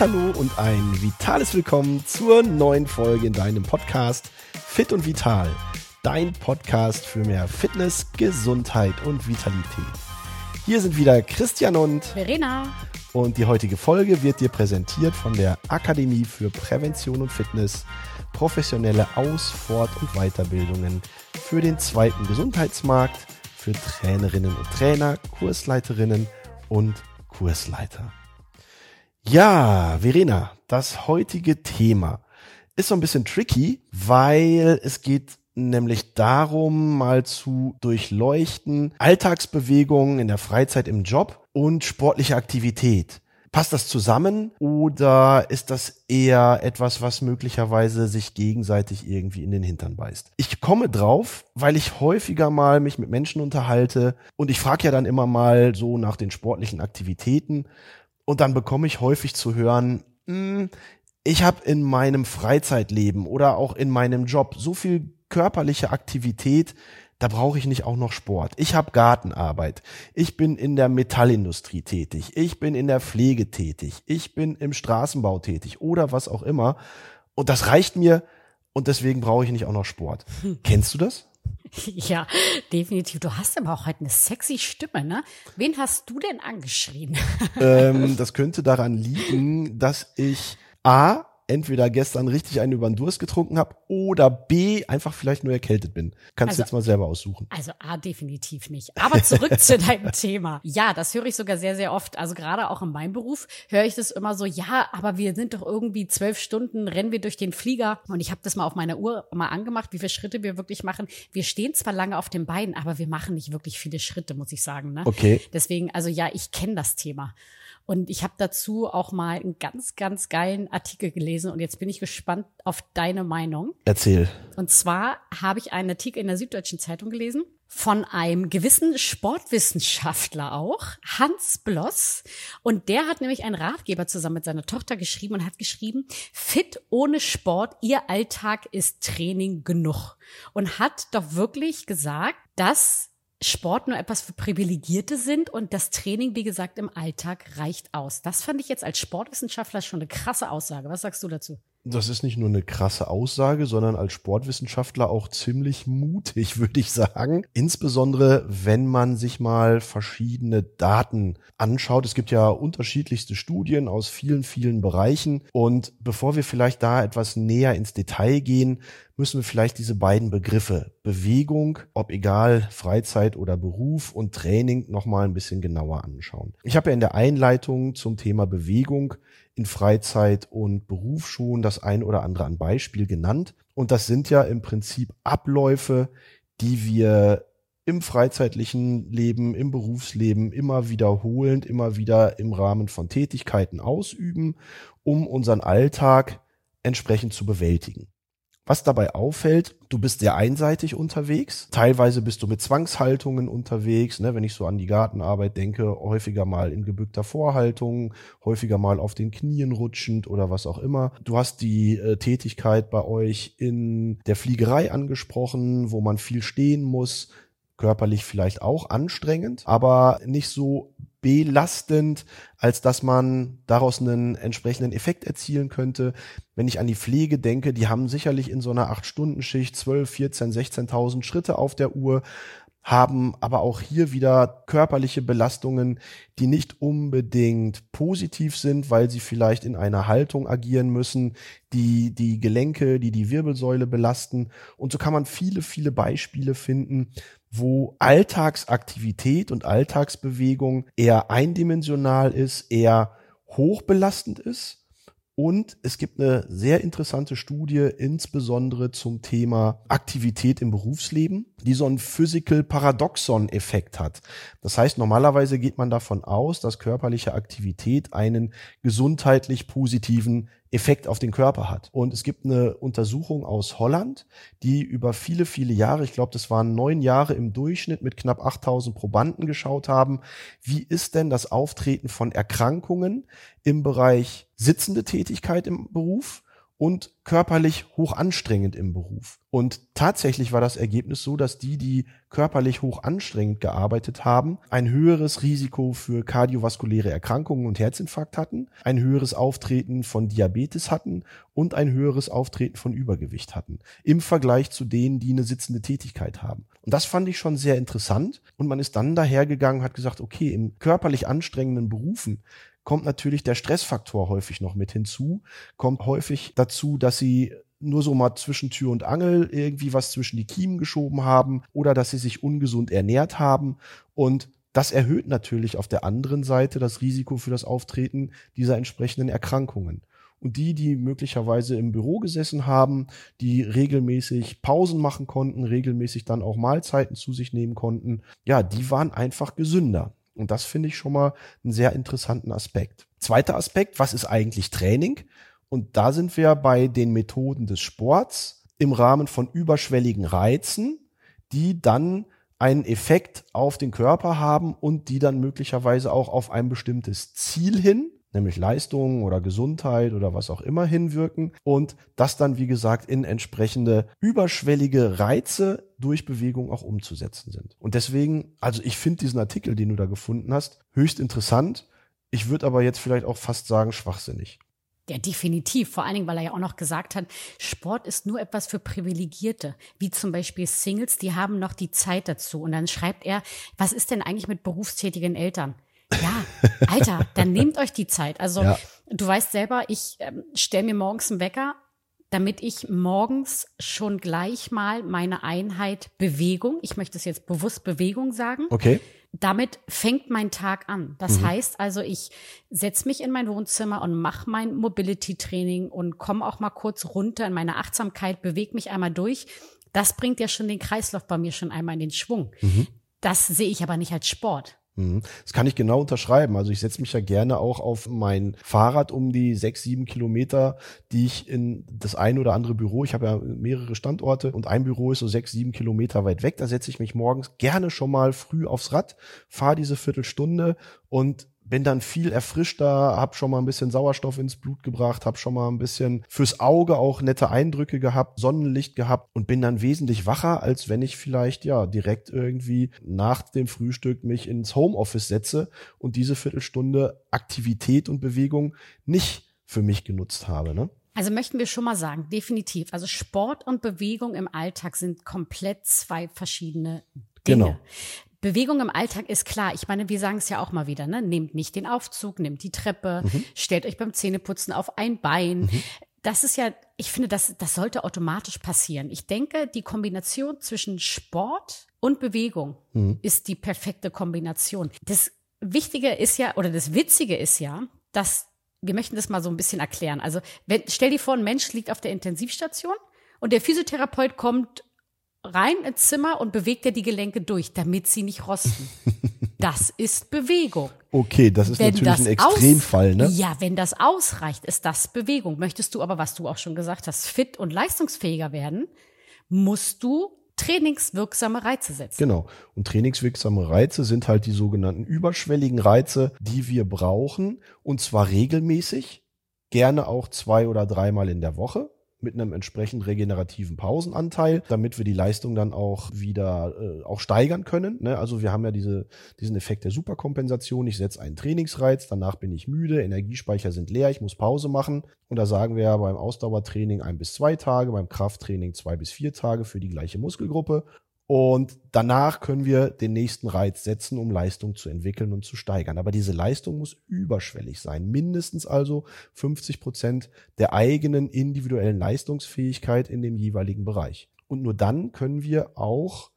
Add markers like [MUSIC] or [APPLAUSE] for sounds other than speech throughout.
Hallo und ein vitales Willkommen zur neuen Folge in deinem Podcast Fit und Vital. Dein Podcast für mehr Fitness, Gesundheit und Vitalität. Hier sind wieder Christian und Verena. Und die heutige Folge wird dir präsentiert von der Akademie für Prävention und Fitness, professionelle Aus-, Fort- und Weiterbildungen für den zweiten Gesundheitsmarkt, für Trainerinnen und Trainer, Kursleiterinnen und Kursleiter. Ja, Verena, das heutige Thema ist so ein bisschen tricky, weil es geht nämlich darum, mal zu durchleuchten Alltagsbewegungen in der Freizeit im Job und sportliche Aktivität. Passt das zusammen oder ist das eher etwas, was möglicherweise sich gegenseitig irgendwie in den Hintern beißt? Ich komme drauf, weil ich häufiger mal mich mit Menschen unterhalte und ich frage ja dann immer mal so nach den sportlichen Aktivitäten und dann bekomme ich häufig zu hören, hm, ich habe in meinem Freizeitleben oder auch in meinem Job so viel körperliche Aktivität, da brauche ich nicht auch noch Sport. Ich habe Gartenarbeit. Ich bin in der Metallindustrie tätig. Ich bin in der Pflege tätig. Ich bin im Straßenbau tätig oder was auch immer. Und das reicht mir und deswegen brauche ich nicht auch noch Sport. Hm. [LAUGHS] Kennst du das? [LAUGHS] Ja, definitiv. Du hast aber auch heute eine sexy Stimme, ne? Wen hast du denn angeschrien? Ähm, das könnte daran liegen, dass ich A, entweder gestern richtig einen über den Durst getrunken habe oder B, einfach vielleicht nur erkältet bin. Kannst also, du jetzt mal selber aussuchen. Also A, definitiv nicht. Aber zurück [LAUGHS] zu deinem Thema. Ja, das höre ich sogar sehr, sehr oft. Also gerade auch in meinem Beruf höre ich das immer so, ja, aber wir sind doch irgendwie zwölf Stunden, rennen wir durch den Flieger. Und ich habe das mal auf meiner Uhr mal angemacht, wie viele Schritte wir wirklich machen. Wir stehen zwar lange auf den Beinen, aber wir machen nicht wirklich viele Schritte, muss ich sagen. Ne? Okay. Deswegen, also ja, ich kenne das Thema. Und ich habe dazu auch mal einen ganz, ganz geilen Artikel gelesen und jetzt bin ich gespannt auf deine Meinung. Erzähl. Und zwar habe ich einen Artikel in der Süddeutschen Zeitung gelesen von einem gewissen Sportwissenschaftler auch, Hans Bloss. Und der hat nämlich einen Ratgeber zusammen mit seiner Tochter geschrieben und hat geschrieben, fit ohne Sport, ihr Alltag ist Training genug. Und hat doch wirklich gesagt, dass Sport nur etwas für Privilegierte sind und das Training, wie gesagt, im Alltag reicht aus. Das fand ich jetzt als Sportwissenschaftler schon eine krasse Aussage. Was sagst du dazu? Das ist nicht nur eine krasse Aussage, sondern als Sportwissenschaftler auch ziemlich mutig, [LAUGHS] würde ich sagen. Insbesondere, wenn man sich mal verschiedene Daten anschaut. Es gibt ja unterschiedlichste Studien aus vielen, vielen Bereichen. Und bevor wir vielleicht da etwas näher ins Detail gehen, müssen wir vielleicht diese beiden Begriffe Bewegung, ob egal Freizeit oder Beruf und Training nochmal ein bisschen genauer anschauen. Ich habe ja in der Einleitung zum Thema Bewegung in Freizeit und Beruf schon das ein oder andere an Beispiel genannt. Und das sind ja im Prinzip Abläufe, die wir im freizeitlichen Leben, im Berufsleben immer wiederholend, immer wieder im Rahmen von Tätigkeiten ausüben, um unseren Alltag entsprechend zu bewältigen. Was dabei auffällt, du bist sehr einseitig unterwegs. Teilweise bist du mit Zwangshaltungen unterwegs. Ne? Wenn ich so an die Gartenarbeit denke, häufiger mal in gebückter Vorhaltung, häufiger mal auf den Knien rutschend oder was auch immer. Du hast die äh, Tätigkeit bei euch in der Fliegerei angesprochen, wo man viel stehen muss körperlich vielleicht auch anstrengend, aber nicht so belastend, als dass man daraus einen entsprechenden Effekt erzielen könnte. Wenn ich an die Pflege denke, die haben sicherlich in so einer 8-Stunden-Schicht 12, 14, 16.000 Schritte auf der Uhr, haben aber auch hier wieder körperliche Belastungen, die nicht unbedingt positiv sind, weil sie vielleicht in einer Haltung agieren müssen, die die Gelenke, die die Wirbelsäule belasten. Und so kann man viele, viele Beispiele finden, wo Alltagsaktivität und Alltagsbewegung eher eindimensional ist, eher hochbelastend ist und es gibt eine sehr interessante Studie, insbesondere zum Thema Aktivität im Berufsleben, die so einen Physical Paradoxon Effekt hat. Das heißt, normalerweise geht man davon aus, dass körperliche Aktivität einen gesundheitlich positiven Effekt auf den Körper hat. Und es gibt eine Untersuchung aus Holland, die über viele, viele Jahre, ich glaube, das waren neun Jahre im Durchschnitt mit knapp 8000 Probanden geschaut haben, wie ist denn das Auftreten von Erkrankungen im Bereich sitzende Tätigkeit im Beruf und körperlich hoch anstrengend im Beruf. Und tatsächlich war das Ergebnis so, dass die, die körperlich hoch anstrengend gearbeitet haben, ein höheres Risiko für kardiovaskuläre Erkrankungen und Herzinfarkt hatten, ein höheres Auftreten von Diabetes hatten und ein höheres Auftreten von Übergewicht hatten, im Vergleich zu denen, die eine sitzende Tätigkeit haben. Und das fand ich schon sehr interessant. Und man ist dann dahergegangen hat gesagt, okay, im körperlich anstrengenden Berufen kommt natürlich der Stressfaktor häufig noch mit hinzu, kommt häufig dazu, dass sie nur so mal zwischen Tür und Angel irgendwie was zwischen die Kiemen geschoben haben oder dass sie sich ungesund ernährt haben und das erhöht natürlich auf der anderen Seite das Risiko für das Auftreten dieser entsprechenden Erkrankungen. Und die, die möglicherweise im Büro gesessen haben, die regelmäßig Pausen machen konnten, regelmäßig dann auch Mahlzeiten zu sich nehmen konnten, ja, die waren einfach gesünder. Und das finde ich schon mal einen sehr interessanten Aspekt. Zweiter Aspekt, was ist eigentlich Training? Und da sind wir bei den Methoden des Sports im Rahmen von überschwelligen Reizen, die dann einen Effekt auf den Körper haben und die dann möglicherweise auch auf ein bestimmtes Ziel hin nämlich Leistungen oder Gesundheit oder was auch immer hinwirken und das dann, wie gesagt, in entsprechende überschwellige Reize durch Bewegung auch umzusetzen sind. Und deswegen, also ich finde diesen Artikel, den du da gefunden hast, höchst interessant. Ich würde aber jetzt vielleicht auch fast sagen, schwachsinnig. Ja, definitiv. Vor allen Dingen, weil er ja auch noch gesagt hat, Sport ist nur etwas für Privilegierte, wie zum Beispiel Singles, die haben noch die Zeit dazu. Und dann schreibt er, was ist denn eigentlich mit berufstätigen Eltern? Ja, Alter, dann nehmt euch die Zeit. Also ja. du weißt selber, ich ähm, stelle mir morgens einen Wecker, damit ich morgens schon gleich mal meine Einheit Bewegung, ich möchte es jetzt bewusst Bewegung sagen. Okay. Damit fängt mein Tag an. Das mhm. heißt also, ich setze mich in mein Wohnzimmer und mache mein Mobility-Training und komme auch mal kurz runter in meine Achtsamkeit, bewege mich einmal durch. Das bringt ja schon den Kreislauf bei mir schon einmal in den Schwung. Mhm. Das sehe ich aber nicht als Sport. Mhm. Das kann ich genau unterschreiben. Also ich setze mich ja gerne auch auf mein Fahrrad um die sechs, sieben Kilometer, die ich in das ein oder andere Büro, ich habe ja mehrere Standorte und ein Büro ist so sechs, sieben Kilometer weit weg. Da setze ich mich morgens gerne schon mal früh aufs Rad, fahre diese Viertelstunde und bin dann viel erfrischter, habe schon mal ein bisschen Sauerstoff ins Blut gebracht, habe schon mal ein bisschen fürs Auge auch nette Eindrücke gehabt, Sonnenlicht gehabt und bin dann wesentlich wacher, als wenn ich vielleicht ja direkt irgendwie nach dem Frühstück mich ins Homeoffice setze und diese Viertelstunde Aktivität und Bewegung nicht für mich genutzt habe. Ne? Also möchten wir schon mal sagen, definitiv. Also Sport und Bewegung im Alltag sind komplett zwei verschiedene Dinge. Genau. Bewegung im Alltag ist klar. Ich meine, wir sagen es ja auch mal wieder, ne? Nehmt nicht den Aufzug, nehmt die Treppe, mhm. stellt euch beim Zähneputzen auf ein Bein. Mhm. Das ist ja, ich finde, das, das sollte automatisch passieren. Ich denke, die Kombination zwischen Sport und Bewegung mhm. ist die perfekte Kombination. Das Wichtige ist ja, oder das Witzige ist ja, dass wir möchten das mal so ein bisschen erklären. Also, wenn, stell dir vor, ein Mensch liegt auf der Intensivstation und der Physiotherapeut kommt rein ins Zimmer und bewegt er die Gelenke durch, damit sie nicht rosten. [LAUGHS] Das ist Bewegung. Okay, das ist wenn natürlich das ein Extremfall, ne? Ja, wenn das ausreicht, ist das Bewegung. Möchtest du aber, was du auch schon gesagt hast, fit und leistungsfähiger werden, musst du trainingswirksame Reize setzen. Genau. Und trainingswirksame Reize sind halt die sogenannten überschwelligen Reize, die wir brauchen. Und zwar regelmäßig, gerne auch zwei oder dreimal in der Woche mit einem entsprechend regenerativen Pausenanteil, damit wir die Leistung dann auch wieder äh, auch steigern können. Ne? Also wir haben ja diese, diesen Effekt der Superkompensation. Ich setze einen Trainingsreiz, danach bin ich müde, Energiespeicher sind leer, ich muss Pause machen. Und da sagen wir ja beim Ausdauertraining ein bis zwei Tage, beim Krafttraining zwei bis vier Tage für die gleiche Muskelgruppe. Und danach können wir den nächsten Reiz setzen, um Leistung zu entwickeln und zu steigern. Aber diese Leistung muss überschwellig sein. Mindestens also 50 Prozent der eigenen individuellen Leistungsfähigkeit in dem jeweiligen Bereich. Und nur dann können wir auch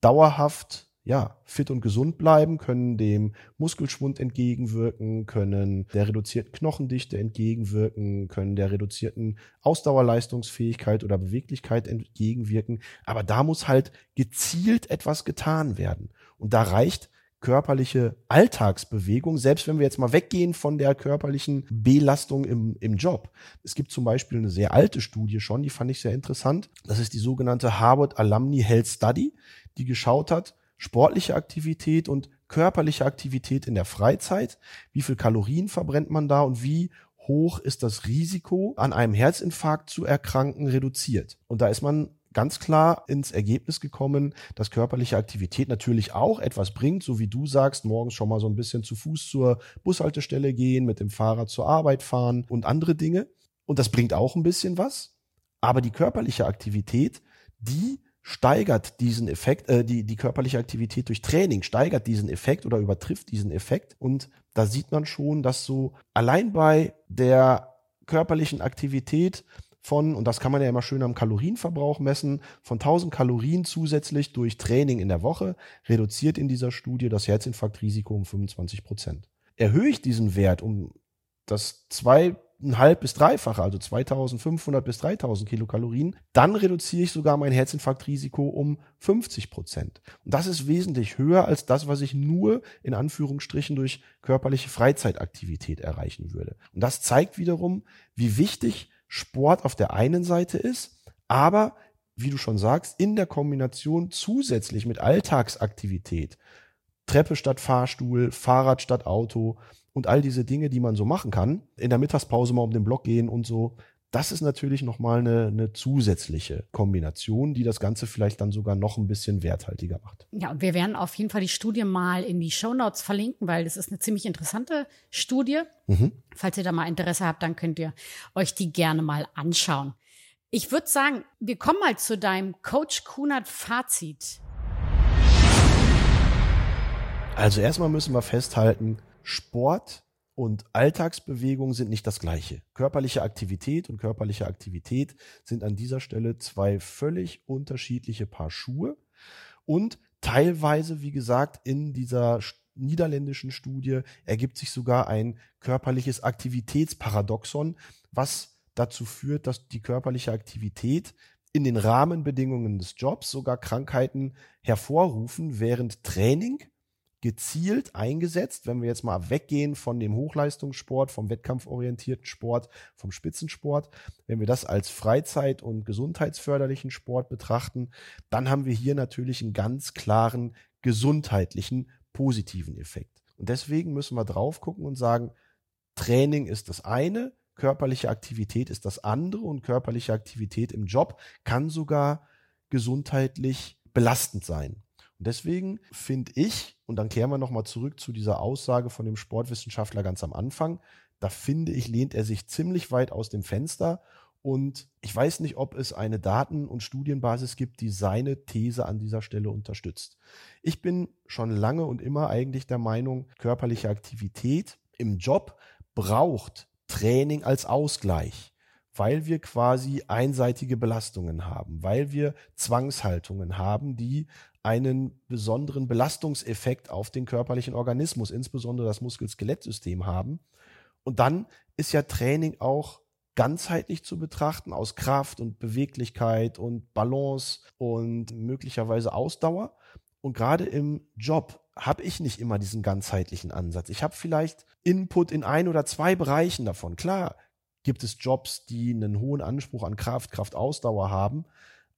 dauerhaft ja, fit und gesund bleiben, können dem Muskelschwund entgegenwirken, können der reduzierten Knochendichte entgegenwirken, können der reduzierten Ausdauerleistungsfähigkeit oder Beweglichkeit entgegenwirken. Aber da muss halt gezielt etwas getan werden. Und da reicht körperliche Alltagsbewegung, selbst wenn wir jetzt mal weggehen von der körperlichen Belastung im, im Job. Es gibt zum Beispiel eine sehr alte Studie schon, die fand ich sehr interessant. Das ist die sogenannte Harvard Alumni Health Study, die geschaut hat, sportliche Aktivität und körperliche Aktivität in der Freizeit, wie viel Kalorien verbrennt man da und wie hoch ist das Risiko, an einem Herzinfarkt zu erkranken, reduziert. Und da ist man ganz klar ins Ergebnis gekommen, dass körperliche Aktivität natürlich auch etwas bringt, so wie du sagst, morgens schon mal so ein bisschen zu Fuß zur Bushaltestelle gehen, mit dem Fahrrad zur Arbeit fahren und andere Dinge. Und das bringt auch ein bisschen was. Aber die körperliche Aktivität, die steigert diesen Effekt, äh, die, die körperliche Aktivität durch Training steigert diesen Effekt oder übertrifft diesen Effekt. Und da sieht man schon, dass so allein bei der körperlichen Aktivität von, und das kann man ja immer schön am Kalorienverbrauch messen, von 1000 Kalorien zusätzlich durch Training in der Woche reduziert in dieser Studie das Herzinfarktrisiko um 25 Prozent. Erhöhe ich diesen Wert um das zwei ein halb bis dreifache, also 2500 bis 3000 Kilokalorien, dann reduziere ich sogar mein Herzinfarktrisiko um 50 Prozent. Und das ist wesentlich höher als das, was ich nur in Anführungsstrichen durch körperliche Freizeitaktivität erreichen würde. Und das zeigt wiederum, wie wichtig Sport auf der einen Seite ist, aber wie du schon sagst, in der Kombination zusätzlich mit Alltagsaktivität, Treppe statt Fahrstuhl, Fahrrad statt Auto, und all diese Dinge, die man so machen kann, in der Mittagspause mal um den Block gehen und so, das ist natürlich nochmal eine, eine zusätzliche Kombination, die das Ganze vielleicht dann sogar noch ein bisschen werthaltiger macht. Ja, und wir werden auf jeden Fall die Studie mal in die Show Notes verlinken, weil das ist eine ziemlich interessante Studie. Mhm. Falls ihr da mal Interesse habt, dann könnt ihr euch die gerne mal anschauen. Ich würde sagen, wir kommen mal zu deinem Coach Kunert Fazit. Also erstmal müssen wir festhalten, Sport und Alltagsbewegung sind nicht das gleiche. Körperliche Aktivität und körperliche Aktivität sind an dieser Stelle zwei völlig unterschiedliche Paar Schuhe und teilweise, wie gesagt, in dieser niederländischen Studie ergibt sich sogar ein körperliches Aktivitätsparadoxon, was dazu führt, dass die körperliche Aktivität in den Rahmenbedingungen des Jobs sogar Krankheiten hervorrufen, während Training gezielt eingesetzt, wenn wir jetzt mal weggehen von dem Hochleistungssport, vom wettkampforientierten Sport, vom Spitzensport, wenn wir das als Freizeit- und gesundheitsförderlichen Sport betrachten, dann haben wir hier natürlich einen ganz klaren gesundheitlichen positiven Effekt. Und deswegen müssen wir drauf gucken und sagen, Training ist das eine, körperliche Aktivität ist das andere und körperliche Aktivität im Job kann sogar gesundheitlich belastend sein. Und deswegen finde ich, und dann kehren wir nochmal zurück zu dieser Aussage von dem Sportwissenschaftler ganz am Anfang, da finde ich, lehnt er sich ziemlich weit aus dem Fenster. Und ich weiß nicht, ob es eine Daten- und Studienbasis gibt, die seine These an dieser Stelle unterstützt. Ich bin schon lange und immer eigentlich der Meinung, körperliche Aktivität im Job braucht Training als Ausgleich weil wir quasi einseitige Belastungen haben, weil wir Zwangshaltungen haben, die einen besonderen Belastungseffekt auf den körperlichen Organismus, insbesondere das Muskel-Skelettsystem haben. Und dann ist ja Training auch ganzheitlich zu betrachten aus Kraft und Beweglichkeit und Balance und möglicherweise Ausdauer. Und gerade im Job habe ich nicht immer diesen ganzheitlichen Ansatz. Ich habe vielleicht Input in ein oder zwei Bereichen davon. Klar gibt es Jobs, die einen hohen Anspruch an Kraft, Kraftausdauer haben,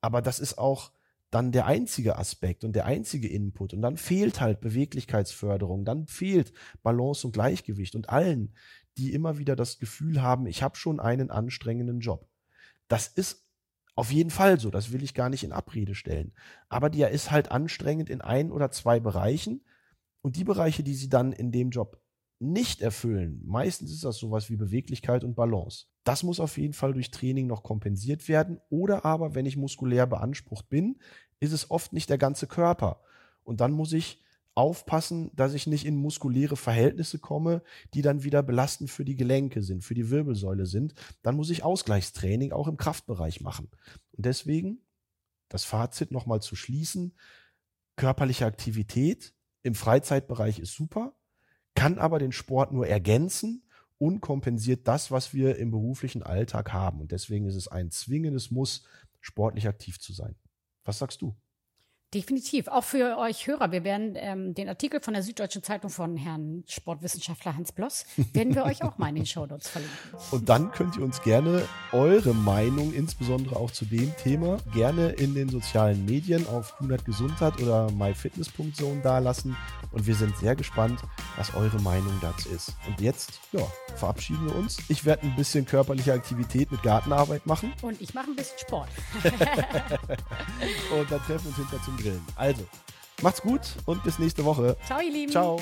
aber das ist auch dann der einzige Aspekt und der einzige Input. Und dann fehlt halt Beweglichkeitsförderung, dann fehlt Balance und Gleichgewicht und allen, die immer wieder das Gefühl haben, ich habe schon einen anstrengenden Job. Das ist auf jeden Fall so, das will ich gar nicht in Abrede stellen. Aber der ist halt anstrengend in ein oder zwei Bereichen. Und die Bereiche, die sie dann in dem Job nicht erfüllen, meistens ist das sowas wie Beweglichkeit und Balance. Das muss auf jeden Fall durch Training noch kompensiert werden. Oder aber, wenn ich muskulär beansprucht bin, ist es oft nicht der ganze Körper. Und dann muss ich aufpassen, dass ich nicht in muskuläre Verhältnisse komme, die dann wieder belastend für die Gelenke sind, für die Wirbelsäule sind. Dann muss ich Ausgleichstraining auch im Kraftbereich machen. Und deswegen das Fazit nochmal zu schließen. Körperliche Aktivität im Freizeitbereich ist super kann aber den Sport nur ergänzen und kompensiert das, was wir im beruflichen Alltag haben. Und deswegen ist es ein zwingendes Muss, sportlich aktiv zu sein. Was sagst du? Definitiv. Auch für euch Hörer. Wir werden ähm, den Artikel von der Süddeutschen Zeitung von Herrn Sportwissenschaftler Hans Bloss, werden wir euch auch mal in den Shownotes verlinken. [LAUGHS] Und dann könnt ihr uns gerne eure Meinung, insbesondere auch zu dem Thema, gerne in den sozialen Medien auf 100 Gesundheit oder myfitness.zone dalassen. Und wir sind sehr gespannt, was eure Meinung dazu ist. Und jetzt, ja, verabschieden wir uns. Ich werde ein bisschen körperliche Aktivität mit Gartenarbeit machen. Und ich mache ein bisschen Sport. [LAUGHS] [LAUGHS] und dann treffen wir uns hinter zum Grillen. Also, macht's gut und bis nächste Woche. Ciao, ihr Lieben. Ciao.